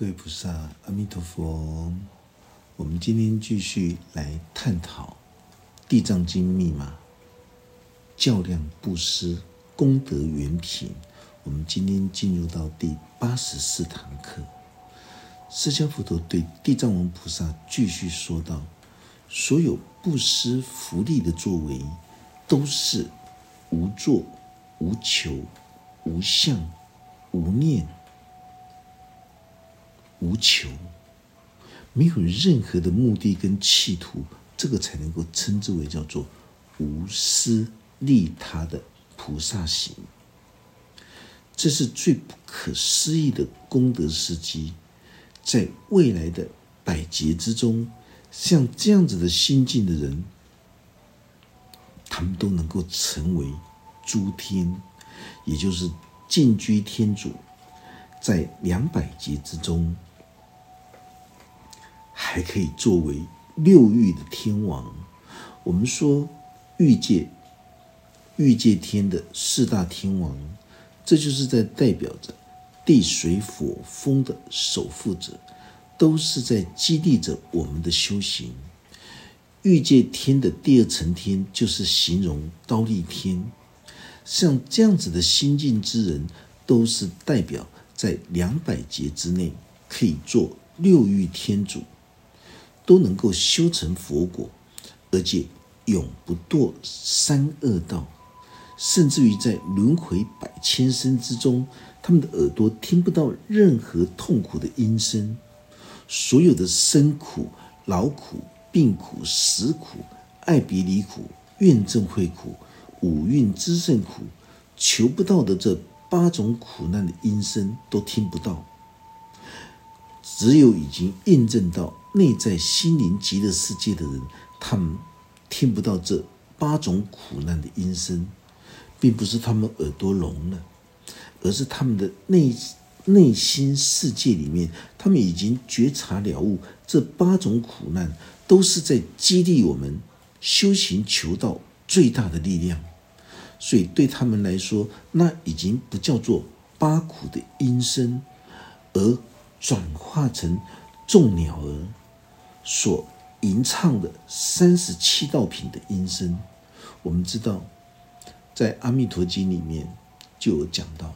各位菩萨，阿弥陀佛。我们今天继续来探讨《地藏经》密码，较量布施功德圆品。我们今天进入到第八十四堂课。释迦佛陀对地藏王菩萨继续说道：所有布施福利的作为，都是无作、无求、无相、无念。无求，没有任何的目的跟企图，这个才能够称之为叫做无私利他的菩萨行。这是最不可思议的功德事迹，在未来的百劫之中，像这样子的心境的人，他们都能够成为诸天，也就是进居天主，在两百劫之中。还可以作为六欲的天王。我们说欲界、欲界天的四大天王，这就是在代表着地、水、火、风的守护者，都是在激励着我们的修行。欲界天的第二层天，就是形容刀立天。像这样子的心境之人，都是代表在两百劫之内可以做六欲天主。都能够修成佛果，而且永不堕三恶道，甚至于在轮回百千生之中，他们的耳朵听不到任何痛苦的音声，所有的生苦、劳苦、病苦、死苦、爱别离苦、怨憎会苦、五蕴之胜苦，求不到的这八种苦难的音声都听不到，只有已经印证到。内在心灵极乐世界的人，他们听不到这八种苦难的音声，并不是他们耳朵聋了，而是他们的内内心世界里面，他们已经觉察了悟，这八种苦难都是在激励我们修行求道最大的力量。所以对他们来说，那已经不叫做八苦的音声，而转化成众鸟儿。所吟唱的三十七道品的音声，我们知道，在《阿弥陀经》里面就有讲到了，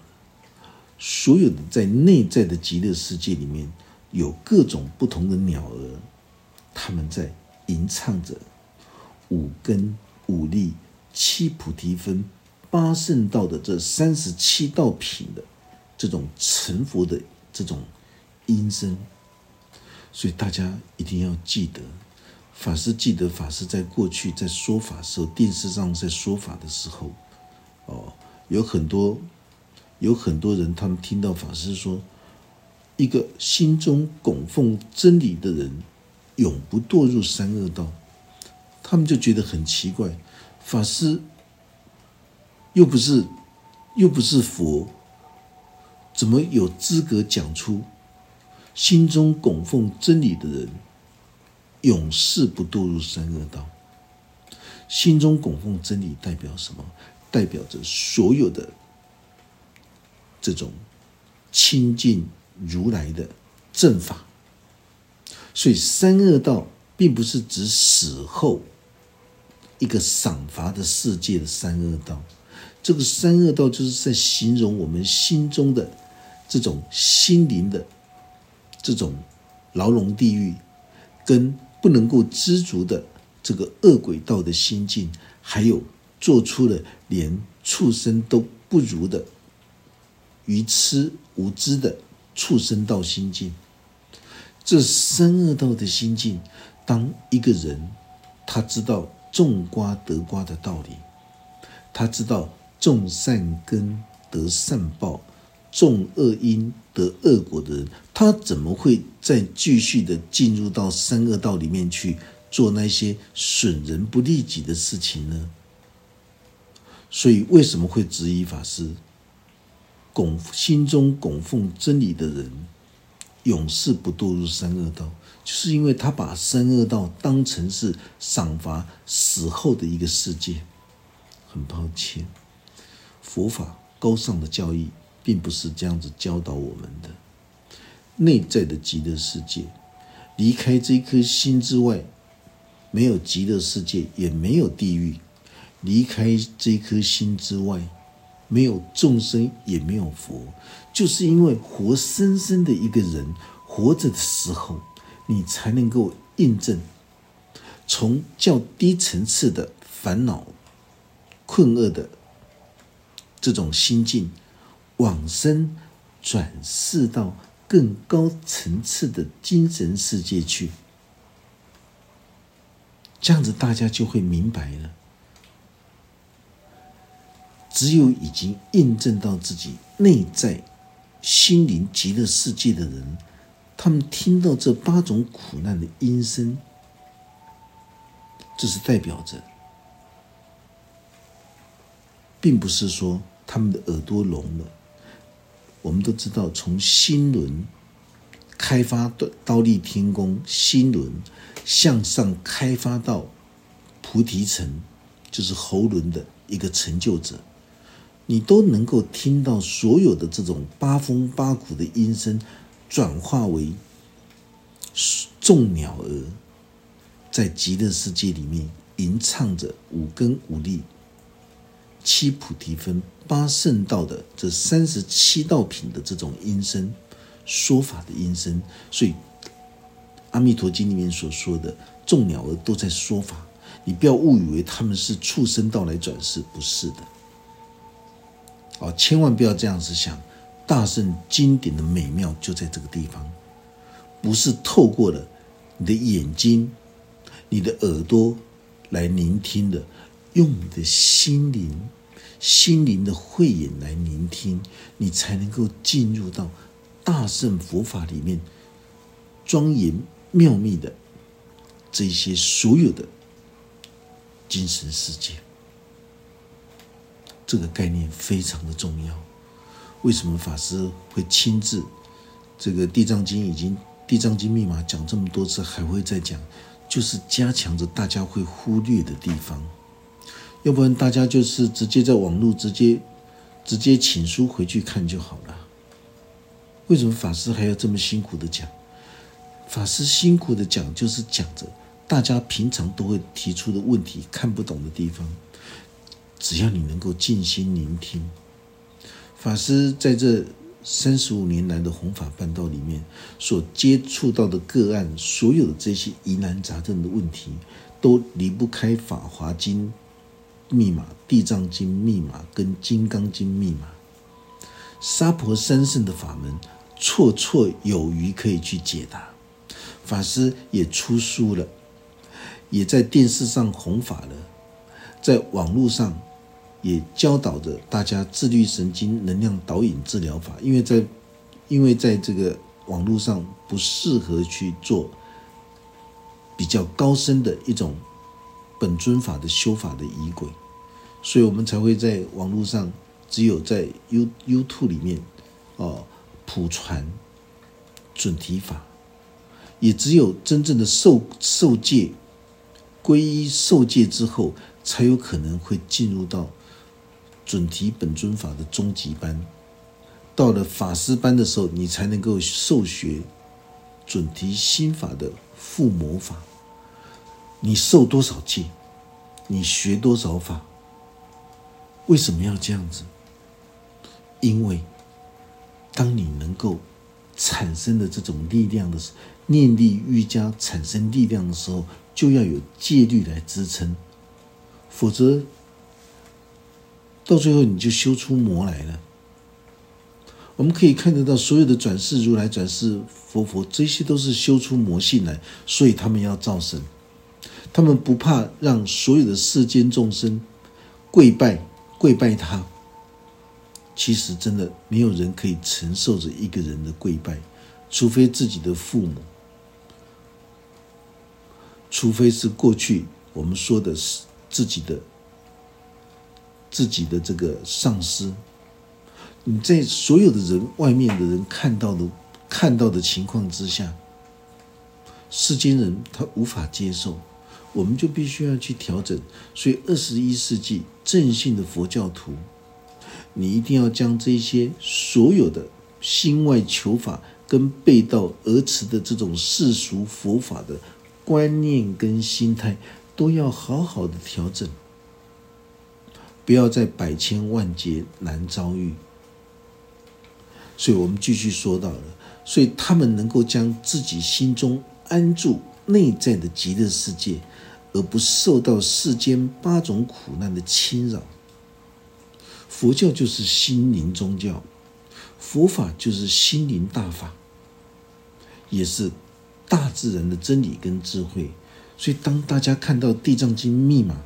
所有的在内在的极乐世界里面，有各种不同的鸟儿，他们在吟唱着五根、五力、七菩提分、八圣道的这三十七道品的这种成佛的这种音声。所以大家一定要记得，法师记得法师在过去在说法时候，电视上在说法的时候，哦，有很多有很多人，他们听到法师说，一个心中供奉真理的人，永不堕入三恶道，他们就觉得很奇怪，法师又不是又不是佛，怎么有资格讲出？心中供奉真理的人，永世不堕入三恶道。心中供奉真理代表什么？代表着所有的这种亲近如来的正法。所以三恶道并不是指死后一个赏罚的世界的三恶道，这个三恶道就是在形容我们心中的这种心灵的。这种牢笼地狱，跟不能够知足的这个恶鬼道的心境，还有做出了连畜生都不如的愚痴无知的畜生道心境，这三恶道的心境，当一个人他知道种瓜得瓜的道理，他知道种善根得善报。种恶因得恶果的人，他怎么会再继续的进入到三恶道里面去做那些损人不利己的事情呢？所以为什么会质疑法师？供心中供奉真理的人，永世不堕入三恶道，就是因为他把三恶道当成是赏罚死后的一个世界。很抱歉，佛法高尚的教义。并不是这样子教导我们的。内在的极乐世界。离开这颗心之外，没有极乐世界，也没有地狱；离开这颗心之外，没有众生，也没有佛。就是因为活生生的一个人活着的时候，你才能够印证，从较低层次的烦恼、困厄的这种心境，往生转世到。更高层次的精神世界去，这样子大家就会明白了。只有已经印证到自己内在心灵极乐世界的人，他们听到这八种苦难的音声，这是代表着，并不是说他们的耳朵聋了。我们都知道，从心轮开发的刀立天宫，心轮向上开发到菩提城，就是喉轮的一个成就者，你都能够听到所有的这种八风八苦的音声，转化为众鸟儿在极乐世界里面吟唱着五根五力。七菩提分、八圣道的这三十七道品的这种音声说法的音声，所以《阿弥陀经》里面所说的众鸟儿都在说法，你不要误以为他们是畜生道来转世，不是的。哦，千万不要这样子想，大圣经典的美妙就在这个地方，不是透过了你的眼睛、你的耳朵来聆听的。用你的心灵、心灵的慧眼来聆听，你才能够进入到大圣佛法里面庄严妙密的这些所有的精神世界。这个概念非常的重要。为什么法师会亲自这个《地藏经》已经《地藏经》密码讲这么多次，还会再讲？就是加强着大家会忽略的地方。要不然大家就是直接在网络直接直接请书回去看就好了。为什么法师还要这么辛苦的讲？法师辛苦的讲，就是讲着大家平常都会提出的问题、看不懂的地方。只要你能够静心聆听，法师在这三十五年来的弘法办道里面所接触到的个案，所有的这些疑难杂症的问题，都离不开《法华经》。密码《地藏经》密码跟《金刚经》密码，沙婆三圣的法门，绰绰有余可以去解答。法师也出书了，也在电视上弘法了，在网络上也教导着大家自律神经能量导引治疗法。因为在因为在这个网络上不适合去做比较高深的一种本尊法的修法的仪轨。所以我们才会在网络上，只有在 U U Two 里面，哦，普传准提法，也只有真正的受受戒、皈依受戒之后，才有可能会进入到准提本尊法的终极班。到了法师班的时候，你才能够受学准提心法的附魔法。你受多少戒，你学多少法。为什么要这样子？因为当你能够产生的这种力量的，念力愈加产生力量的时候，就要有戒律来支撑，否则到最后你就修出魔来了。我们可以看得到，所有的转世如来、转世佛佛，这些都是修出魔性来，所以他们要造神，他们不怕让所有的世间众生跪拜。跪拜他，其实真的没有人可以承受着一个人的跪拜，除非自己的父母，除非是过去我们说的是自己的自己的这个上司。你在所有的人外面的人看到的看到的情况之下，世间人他无法接受。我们就必须要去调整，所以二十一世纪正信的佛教徒，你一定要将这些所有的心外求法跟跟背道而驰的这种世俗佛法的观念跟心态，都要好好的调整，不要在百千万劫难遭遇。所以我们继续说到了，所以他们能够将自己心中安住内在的极乐世界，而不受到世间八种苦难的侵扰。佛教就是心灵宗教，佛法就是心灵大法，也是大自然的真理跟智慧。所以，当大家看到《地藏经》密码，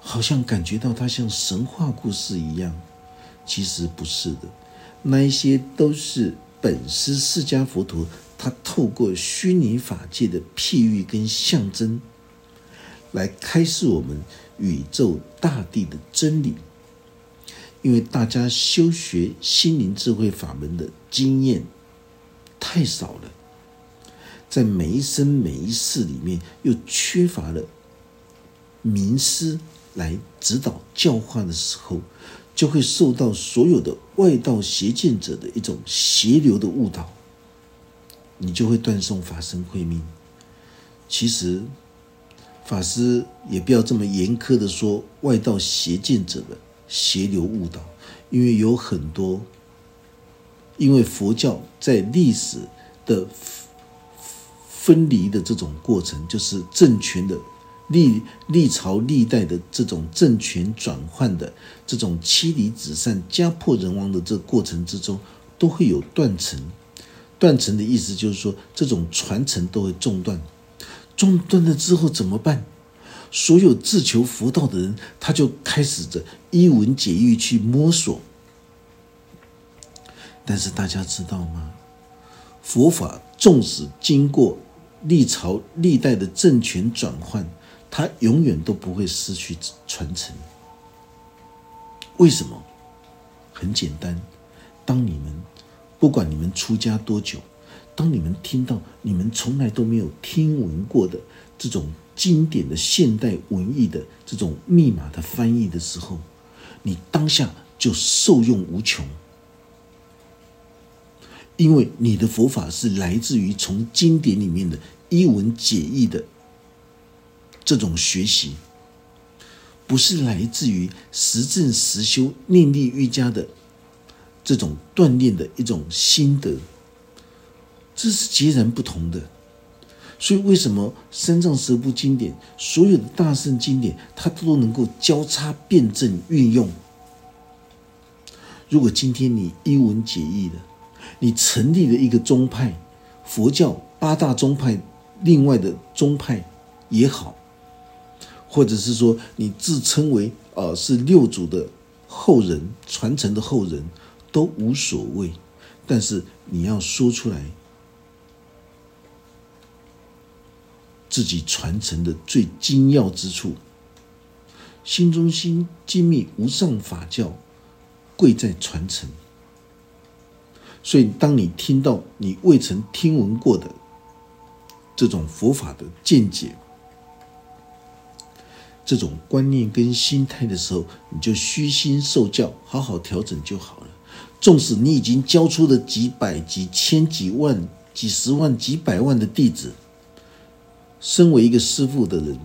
好像感觉到它像神话故事一样，其实不是的。那一些都是本师释迦佛陀，他透过虚拟法界的譬喻跟象征，来开示我们宇宙大地的真理。因为大家修学心灵智慧法门的经验太少了，在每一生每一世里面，又缺乏了名师来指导教化的时候。就会受到所有的外道邪见者的一种邪流的误导，你就会断送法身慧命。其实，法师也不要这么严苛的说外道邪见者的邪流误导，因为有很多，因为佛教在历史的分离的这种过程，就是政权的。历历朝历代的这种政权转换的这种妻离子散、家破人亡的这过程之中，都会有断层。断层的意思就是说，这种传承都会中断。中断了之后怎么办？所有自求佛道的人，他就开始着一文解义去摸索。但是大家知道吗？佛法纵使经过历朝历代的政权转换，它永远都不会失去传承。为什么？很简单，当你们不管你们出家多久，当你们听到你们从来都没有听闻过的这种经典的现代文艺的这种密码的翻译的时候，你当下就受用无穷，因为你的佛法是来自于从经典里面的一文解义的。这种学习不是来自于实证实修念力瑜伽的这种锻炼的一种心得，这是截然不同的。所以，为什么三藏十部经典所有的大圣经典，它都能够交叉辩证运用？如果今天你一文解义的，你成立了一个宗派，佛教八大宗派，另外的宗派也好。或者是说你自称为呃是六祖的后人传承的后人，都无所谓。但是你要说出来，自己传承的最精要之处，心中心精密无上法教，贵在传承。所以，当你听到你未曾听闻过的这种佛法的见解，这种观念跟心态的时候，你就虚心受教，好好调整就好了。纵使你已经教出了几百、几千、几万、几十万、几百万的弟子，身为一个师傅的人，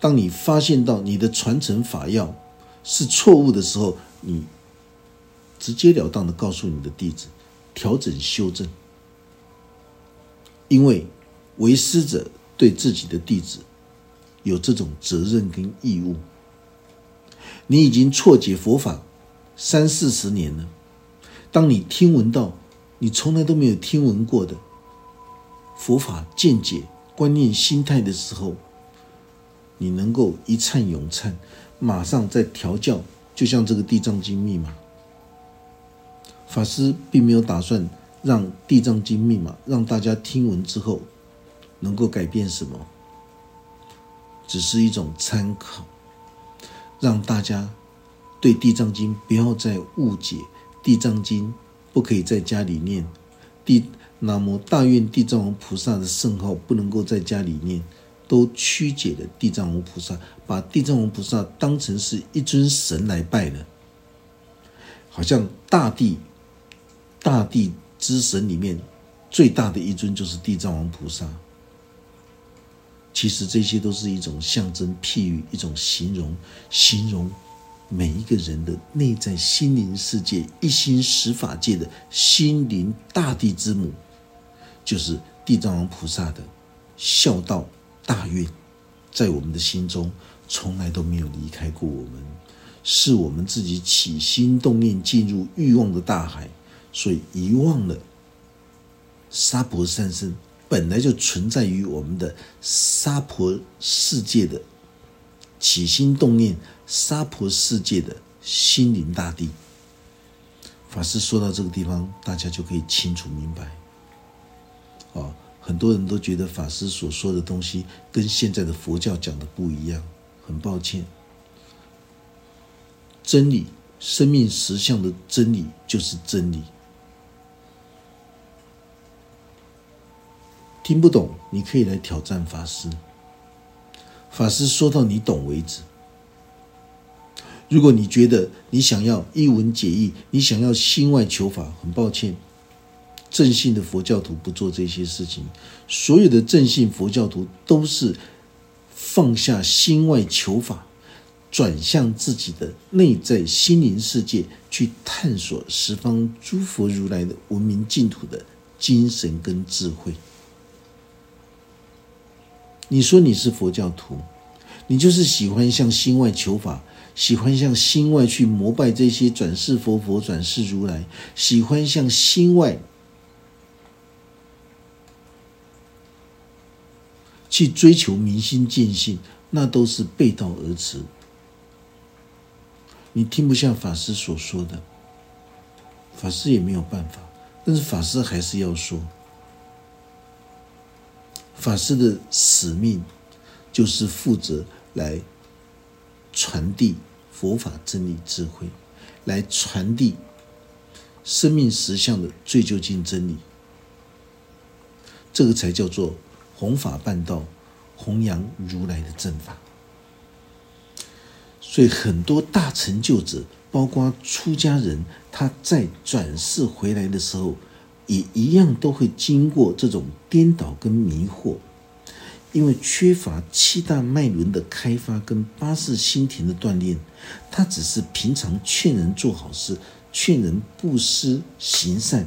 当你发现到你的传承法要是错误的时候，你直截了当的告诉你的弟子，调整修正。因为为师者对自己的弟子。有这种责任跟义务。你已经错解佛法三四十年了，当你听闻到你从来都没有听闻过的佛法见解、观念、心态的时候，你能够一颤永颤，马上在调教，就像这个《地藏经》密码。法师并没有打算让《地藏经》密码让大家听闻之后能够改变什么。只是一种参考，让大家对《地藏经》不要再误解，《地藏经》不可以在家里念，地那么大愿地藏王菩萨的圣号不能够在家里念，都曲解了地藏王菩萨，把地藏王菩萨当成是一尊神来拜了，好像大地大地之神里面最大的一尊就是地藏王菩萨。其实这些都是一种象征、譬喻、一种形容，形容每一个人的内在心灵世界、一心十法界的心灵大地之母，就是地藏王菩萨的孝道大愿，在我们的心中从来都没有离开过我们，是我们自己起心动念进入欲望的大海，所以遗忘了沙婆三身。本来就存在于我们的娑婆世界的起心动念，娑婆世界的心灵大地。法师说到这个地方，大家就可以清楚明白。啊，很多人都觉得法师所说的东西跟现在的佛教讲的不一样，很抱歉。真理，生命实相的真理就是真理。听不懂，你可以来挑战法师。法师说到你懂为止。如果你觉得你想要一文解义，你想要心外求法，很抱歉，正信的佛教徒不做这些事情。所有的正信佛教徒都是放下心外求法，转向自己的内在心灵世界，去探索十方诸佛如来的文明净土的精神跟智慧。你说你是佛教徒，你就是喜欢向心外求法，喜欢向心外去膜拜这些转世佛佛、转世如来，喜欢向心外去追求明心见性，那都是背道而驰。你听不下法师所说的，法师也没有办法，但是法师还是要说。法师的使命就是负责来传递佛法真理智慧，来传递生命实相的最究竟真理。这个才叫做弘法办道，弘扬如来的正法。所以很多大成就者，包括出家人，他在转世回来的时候。也一样都会经过这种颠倒跟迷惑，因为缺乏七大脉轮的开发跟八识心田的锻炼，他只是平常劝人做好事，劝人布施行善，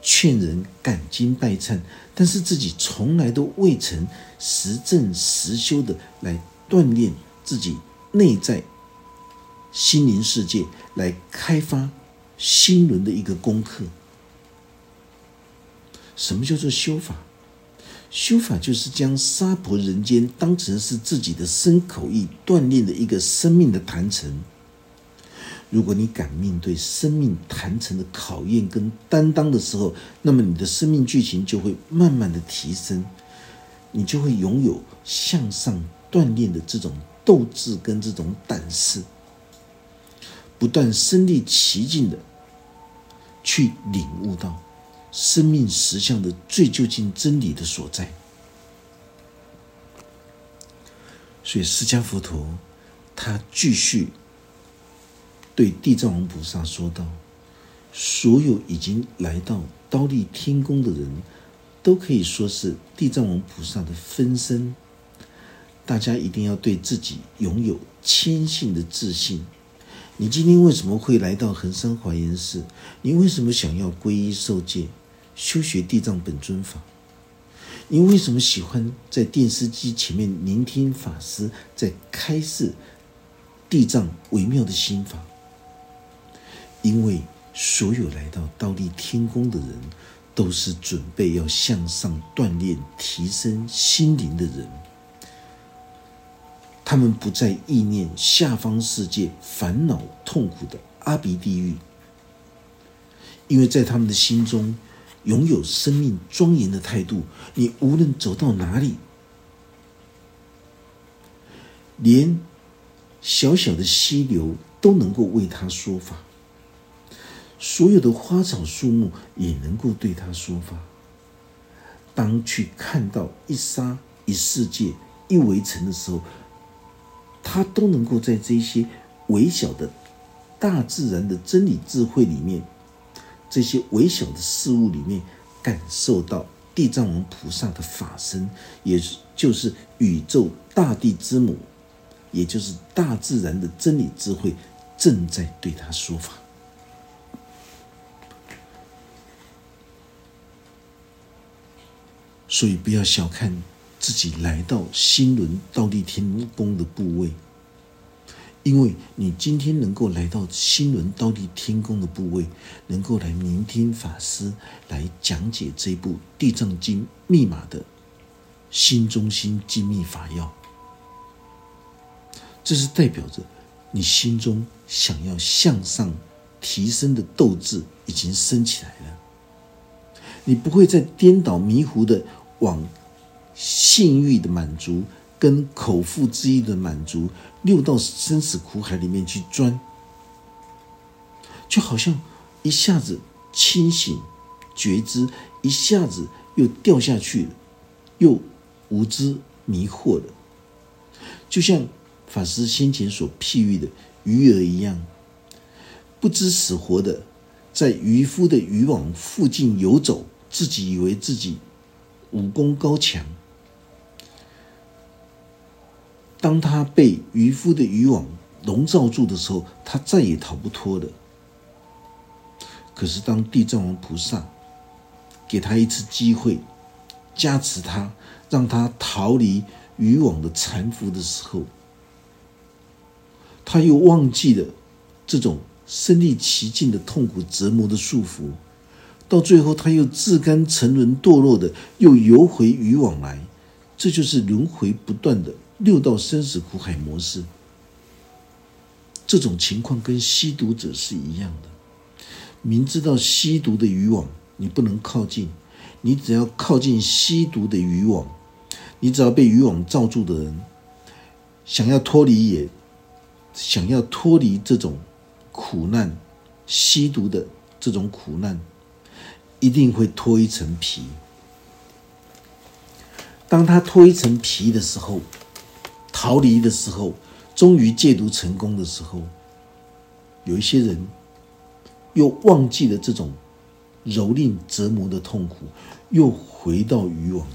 劝人感经拜忏，但是自己从来都未曾实证实修的来锻炼自己内在心灵世界，来开发心轮的一个功课。什么叫做修法？修法就是将娑婆人间当成是自己的身口意锻炼的一个生命的坛城。如果你敢面对生命坛城的考验跟担当的时候，那么你的生命剧情就会慢慢的提升，你就会拥有向上锻炼的这种斗志跟这种胆识，不断身历其境的去领悟到。生命实相的最究竟真理的所在，所以释迦佛陀他继续对地藏王菩萨说道：“所有已经来到刀立天宫的人，都可以说是地藏王菩萨的分身。大家一定要对自己拥有谦信的自信。”你今天为什么会来到恒山华严寺？你为什么想要皈依受戒、修学地藏本尊法？你为什么喜欢在电视机前面聆听法师在开示地藏微妙的心法？因为所有来到倒立天宫的人，都是准备要向上锻炼、提升心灵的人。他们不再意念下方世界烦恼痛苦的阿鼻地狱，因为在他们的心中拥有生命庄严的态度。你无论走到哪里，连小小的溪流都能够为他说法，所有的花草树木也能够对他说法。当去看到一沙一世界一围城的时候。他都能够在这些微小的大自然的真理智慧里面，这些微小的事物里面，感受到地藏王菩萨的法身，也就是宇宙大地之母，也就是大自然的真理智慧，正在对他说法。所以，不要小看自己来到新轮倒立天宫的部位。因为你今天能够来到新轮刀立天宫的部位，能够来聆听法师来讲解这部《地藏经》密码的心中心精密法要，这是代表着你心中想要向上提升的斗志已经升起来了。你不会再颠倒迷糊的往性欲的满足。跟口腹之欲的满足，六道生死苦海里面去钻，就好像一下子清醒觉知，一下子又掉下去了，又无知迷惑了，就像法师先前所譬喻的鱼儿一样，不知死活的在渔夫的渔网附近游走，自己以为自己武功高强。当他被渔夫的渔网笼罩住的时候，他再也逃不脱了。可是，当地藏王菩萨给他一次机会，加持他，让他逃离渔网的缠缚的时候，他又忘记了这种身历其境的痛苦折磨的束缚，到最后，他又自甘沉沦堕落的，又游回渔网来。这就是轮回不断的。六道生死苦海模式，这种情况跟吸毒者是一样的。明知道吸毒的渔网你不能靠近，你只要靠近吸毒的渔网，你只要被渔网罩住的人，想要脱离也，想要脱离这种苦难，吸毒的这种苦难，一定会脱一层皮。当他脱一层皮的时候，逃离的时候，终于戒毒成功的时候，有一些人又忘记了这种蹂躏折磨的痛苦，又回到渔网。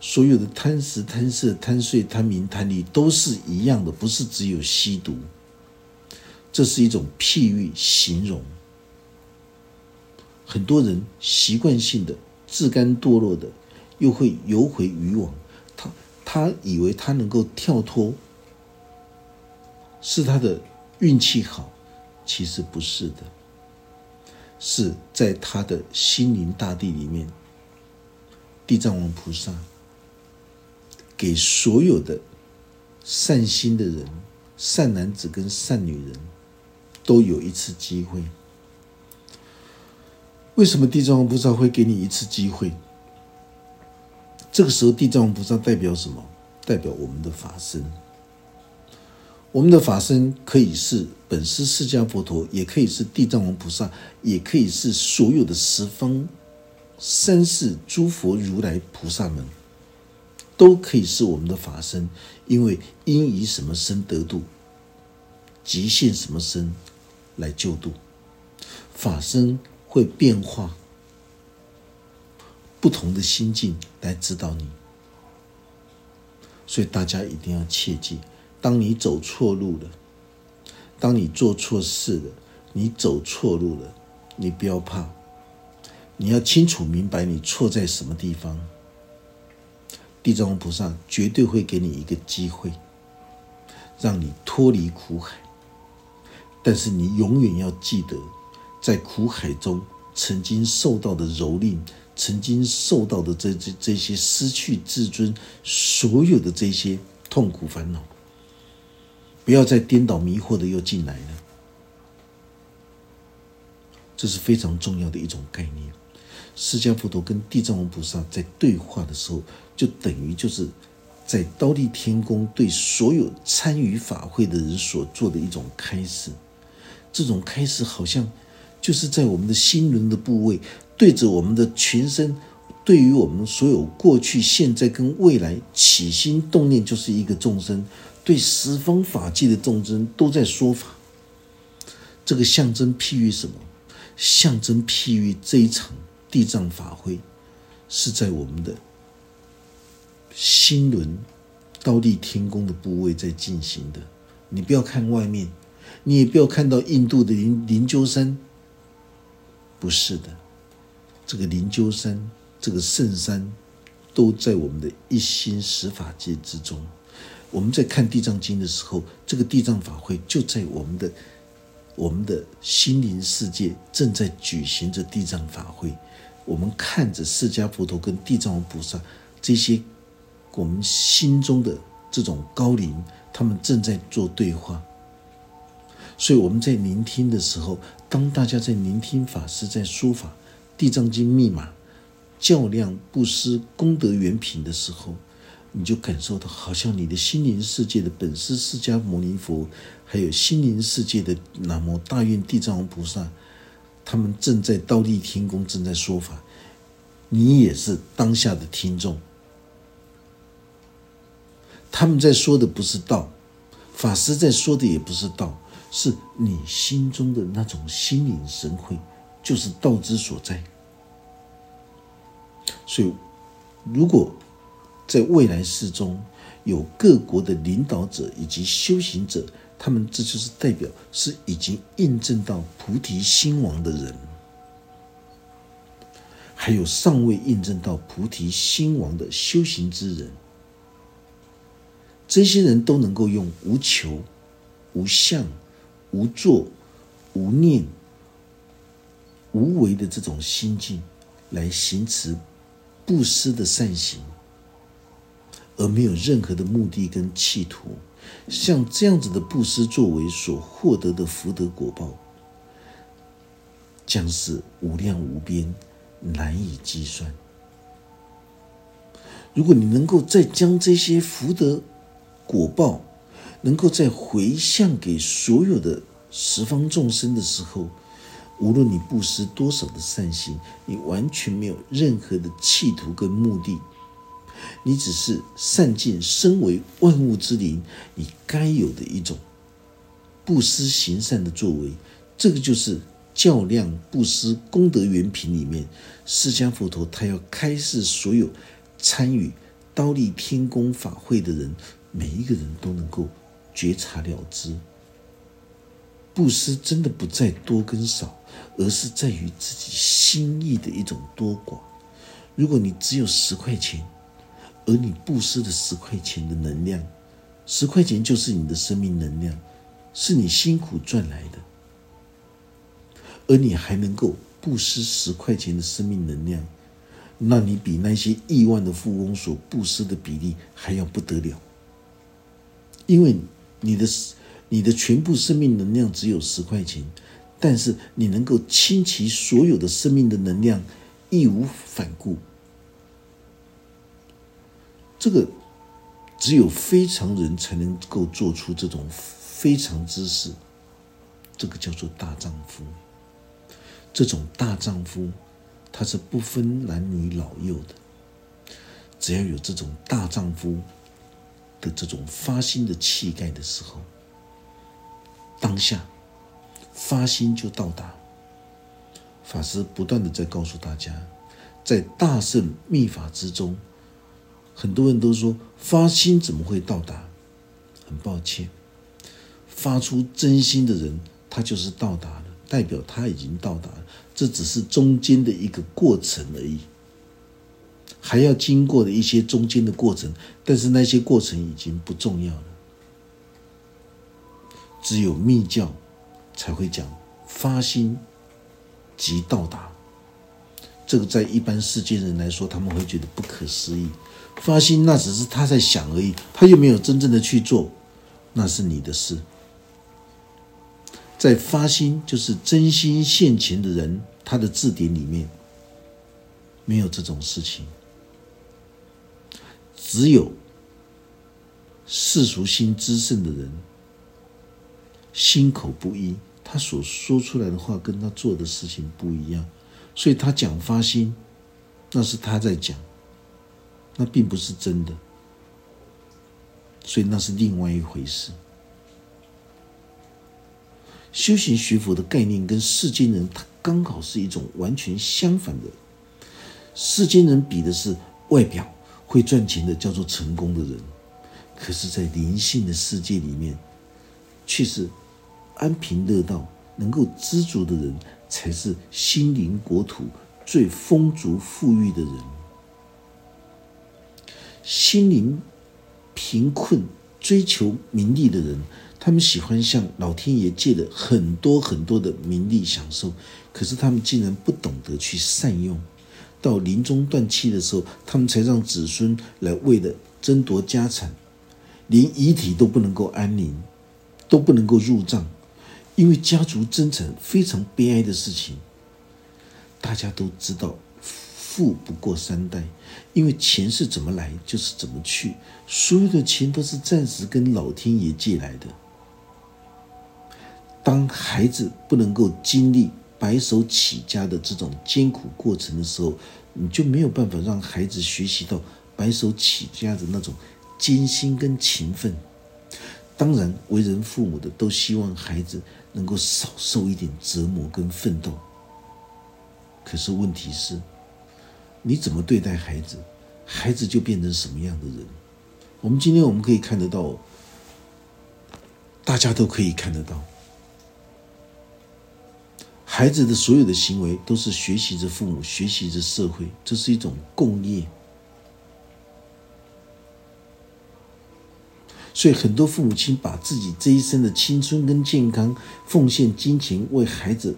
所有的贪食、贪色、贪睡、贪名、贪利都是一样的，不是只有吸毒。这是一种譬喻形容。很多人习惯性的自甘堕落的，又会游回渔网。他他以为他能够跳脱，是他的运气好，其实不是的，是在他的心灵大地里面，地藏王菩萨给所有的善心的人、善男子跟善女人，都有一次机会。为什么地藏王菩萨会给你一次机会？这个时候，地藏王菩萨代表什么？代表我们的法身。我们的法身可以是本师释迦佛陀，也可以是地藏王菩萨，也可以是所有的十方三世诸佛如来菩萨们，都可以是我们的法身。因为因以什么身得度，即现什么身来救度，法身会变化。不同的心境来指导你，所以大家一定要切记：当你走错路了，当你做错事了，你走错路了，你不要怕，你要清楚明白你错在什么地方。地藏王菩萨绝对会给你一个机会，让你脱离苦海。但是你永远要记得，在苦海中曾经受到的蹂躏。曾经受到的这这这些失去自尊，所有的这些痛苦烦恼，不要再颠倒迷惑的又进来了。这是非常重要的一种概念。释迦佛陀跟地藏王菩萨在对话的时候，就等于就是在刀立天宫对所有参与法会的人所做的一种开始。这种开始好像就是在我们的心轮的部位。对着我们的全身，对于我们所有过去、现在跟未来起心动念，就是一个众生，对十方法界的众生都在说法。这个象征譬喻什么？象征譬喻这一场地藏法会是在我们的心轮倒立天宫的部位在进行的。你不要看外面，你也不要看到印度的灵灵鹫山，不是的，这个灵鹫山，这个圣山，都在我们的一心十法界之中。我们在看地藏经的时候，这个地藏法会就在我们的我们的心灵世界正在举行着地藏法会。我们看着释迦佛陀跟地藏王菩萨这些我们心中的这种高灵。他们正在做对话，所以我们在聆听的时候，当大家在聆听法师在说法《地藏经》密码、较量布施功德原品的时候，你就感受到，好像你的心灵世界的本师释迦牟尼佛，还有心灵世界的南无大愿地藏王菩萨，他们正在倒立天宫正在说法，你也是当下的听众。他们在说的不是道，法师在说的也不是道，是你心中的那种心领神会，就是道之所在。所以，如果在未来世中有各国的领导者以及修行者，他们这就是代表是已经印证到菩提心王的人，还有尚未印证到菩提心王的修行之人。这些人都能够用无求、无相、无作、无念、无为的这种心境来行持布施的善行，而没有任何的目的跟企图。像这样子的布施作为所获得的福德果报，将是无量无边，难以计算。如果你能够再将这些福德，果报能够在回向给所有的十方众生的时候，无论你布施多少的善行，你完全没有任何的企图跟目的，你只是善尽身为万物之灵你该有的一种布施行善的作为。这个就是较量布施功德原品里面，释迦佛陀他要开示所有参与刀立天宫法会的人。每一个人都能够觉察了知，布施真的不在多跟少，而是在于自己心意的一种多寡。如果你只有十块钱，而你布施的十块钱的能量，十块钱就是你的生命能量，是你辛苦赚来的，而你还能够布施十块钱的生命能量，那你比那些亿万的富翁所布施的比例还要不得了。因为你的你的全部生命能量只有十块钱，但是你能够倾其所有的生命的能量，义无反顾。这个只有非常人才能够做出这种非常之事，这个叫做大丈夫。这种大丈夫，他是不分男女老幼的，只要有这种大丈夫。的这种发心的气概的时候，当下发心就到达。法师不断的在告诉大家，在大圣密法之中，很多人都说发心怎么会到达？很抱歉，发出真心的人，他就是到达了，代表他已经到达了，这只是中间的一个过程而已。还要经过的一些中间的过程，但是那些过程已经不重要了。只有密教才会讲发心即到达，这个在一般世间人来说，他们会觉得不可思议。发心那只是他在想而已，他又没有真正的去做，那是你的事。在发心就是真心现前的人，他的字典里面没有这种事情。只有世俗心之胜的人，心口不一，他所说出来的话跟他做的事情不一样，所以他讲发心，那是他在讲，那并不是真的，所以那是另外一回事。修行学佛的概念跟世间人，他刚好是一种完全相反的世间人比的是外表，会赚钱的叫做成功的人，可是，在灵性的世界里面，却是安贫乐道、能够知足的人，才是心灵国土最丰足富裕的人。心灵贫困、追求名利的人，他们喜欢向老天爷借了很多很多的名利享受，可是他们竟然不懂得去善用。到临终断气的时候，他们才让子孙来为了争夺家产，连遗体都不能够安宁，都不能够入葬，因为家族争产非常悲哀的事情。大家都知道，富不过三代，因为钱是怎么来就是怎么去，所有的钱都是暂时跟老天爷借来的。当孩子不能够经历。白手起家的这种艰苦过程的时候，你就没有办法让孩子学习到白手起家的那种艰辛跟勤奋。当然，为人父母的都希望孩子能够少受一点折磨跟奋斗。可是问题是，你怎么对待孩子，孩子就变成什么样的人？我们今天我们可以看得到，大家都可以看得到。孩子的所有的行为都是学习着父母，学习着社会，这是一种共业。所以很多父母亲把自己这一生的青春跟健康奉献金钱为孩子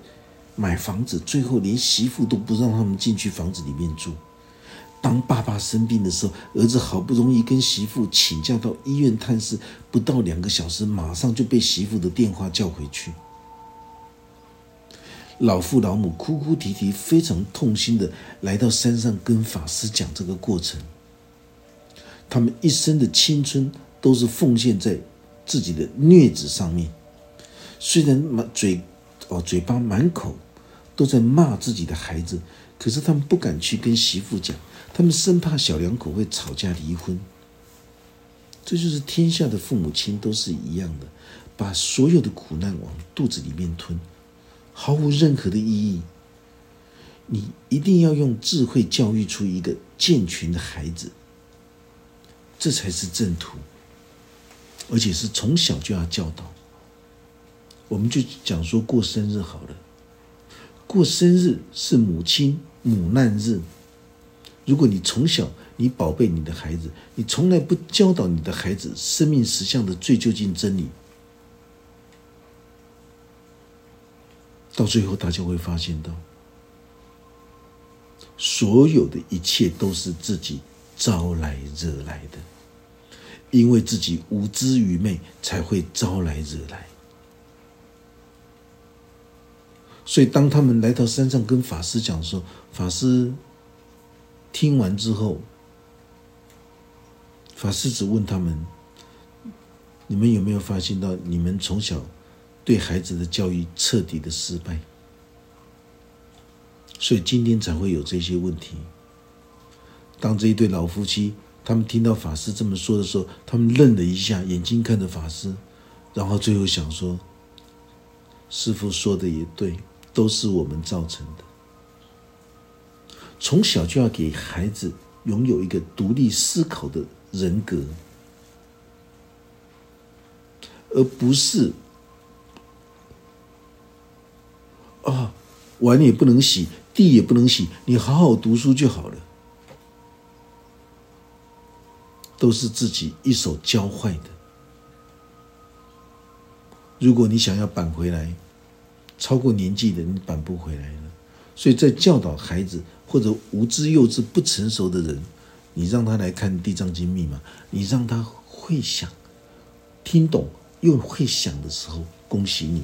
买房子，最后连媳妇都不让他们进去房子里面住。当爸爸生病的时候，儿子好不容易跟媳妇请假到医院探视，不到两个小时，马上就被媳妇的电话叫回去。老父老母哭哭啼啼，非常痛心的来到山上跟法师讲这个过程。他们一生的青春都是奉献在自己的虐子上面，虽然满嘴哦嘴巴满口都在骂自己的孩子，可是他们不敢去跟媳妇讲，他们生怕小两口会吵架离婚。这就是天下的父母亲都是一样的，把所有的苦难往肚子里面吞。毫无任何的意义。你一定要用智慧教育出一个健全的孩子，这才是正途，而且是从小就要教导。我们就讲说过生日好了，过生日是母亲母难日。如果你从小你宝贝你的孩子，你从来不教导你的孩子生命实相的最究竟真理。到最后，大家会发现到，所有的一切都是自己招来惹来的，因为自己无知愚昧，才会招来惹来。所以，当他们来到山上跟法师讲说，法师听完之后，法师只问他们：你们有没有发现到，你们从小？对孩子的教育彻底的失败，所以今天才会有这些问题。当这一对老夫妻他们听到法师这么说的时候，他们愣了一下，眼睛看着法师，然后最后想说：“师傅说的也对，都是我们造成的。从小就要给孩子拥有一个独立思考的人格，而不是。”碗也不能洗，地也不能洗，你好好读书就好了。都是自己一手教坏的。如果你想要扳回来，超过年纪的你扳不回来了。所以在教导孩子或者无知幼稚不成熟的人，你让他来看《地藏经》密码，你让他会想、听懂又会想的时候，恭喜你。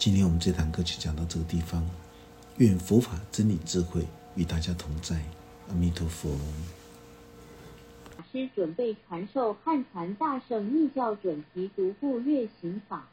今天我们这堂课就讲到这个地方，愿佛法真理智慧与大家同在，阿弥陀佛。法师准备传授汉传大圣密教准提独步月行法。